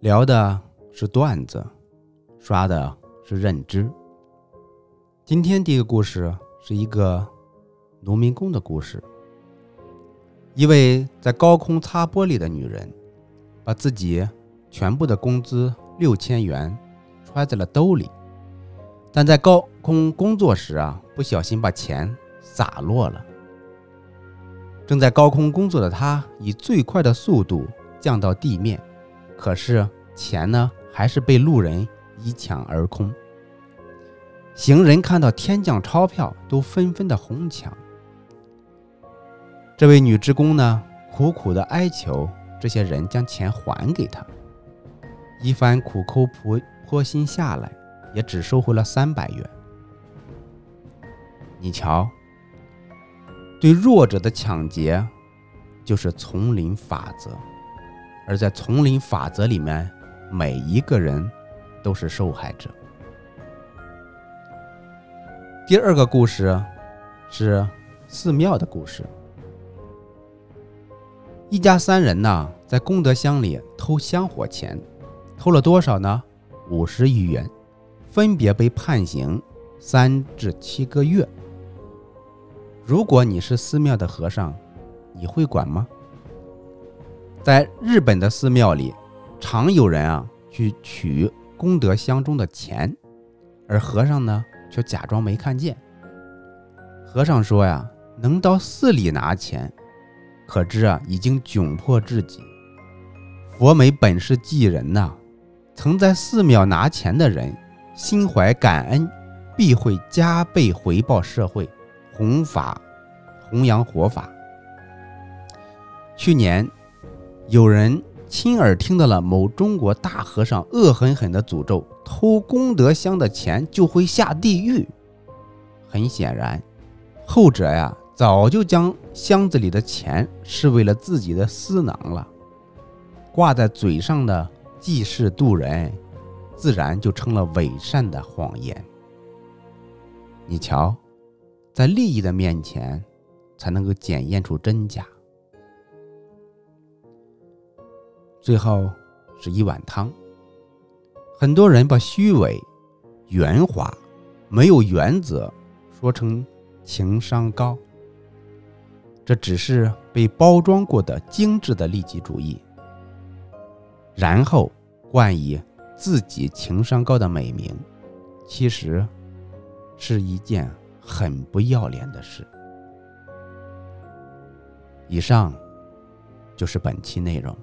聊的是段子，刷的是认知。今天第一个故事是一个农民工的故事。一位在高空擦玻璃的女人，把自己全部的工资六千元揣在了兜里，但在高空工作时啊，不小心把钱洒落了。正在高空工作的她，以最快的速度降到地面，可是钱呢，还是被路人一抢而空。行人看到天降钞票，都纷纷的哄抢。这位女职工呢，苦苦的哀求这些人将钱还给她。一番苦口婆婆心下来，也只收回了三百元。你瞧，对弱者的抢劫，就是丛林法则，而在丛林法则里面，每一个人都是受害者。第二个故事是寺庙的故事。一家三人呢，在功德箱里偷香火钱，偷了多少呢？五十余元，分别被判刑三至七个月。如果你是寺庙的和尚，你会管吗？在日本的寺庙里，常有人啊去取功德箱中的钱，而和尚呢却假装没看见。和尚说呀，能到寺里拿钱。可知啊，已经窘迫至极。佛没本事济人呐、曾在寺庙拿钱的人，心怀感恩，必会加倍回报社会，弘法弘扬佛法。去年，有人亲耳听到了某中国大和尚恶狠狠的诅咒：偷功德箱的钱就会下地狱。很显然，后者呀。早就将箱子里的钱视为了自己的私囊了，挂在嘴上的济世渡人，自然就成了伪善的谎言。你瞧，在利益的面前，才能够检验出真假。最后是一碗汤，很多人把虚伪、圆滑、没有原则说成情商高。这只是被包装过的精致的利己主义，然后冠以自己情商高的美名，其实是一件很不要脸的事。以上就是本期内容。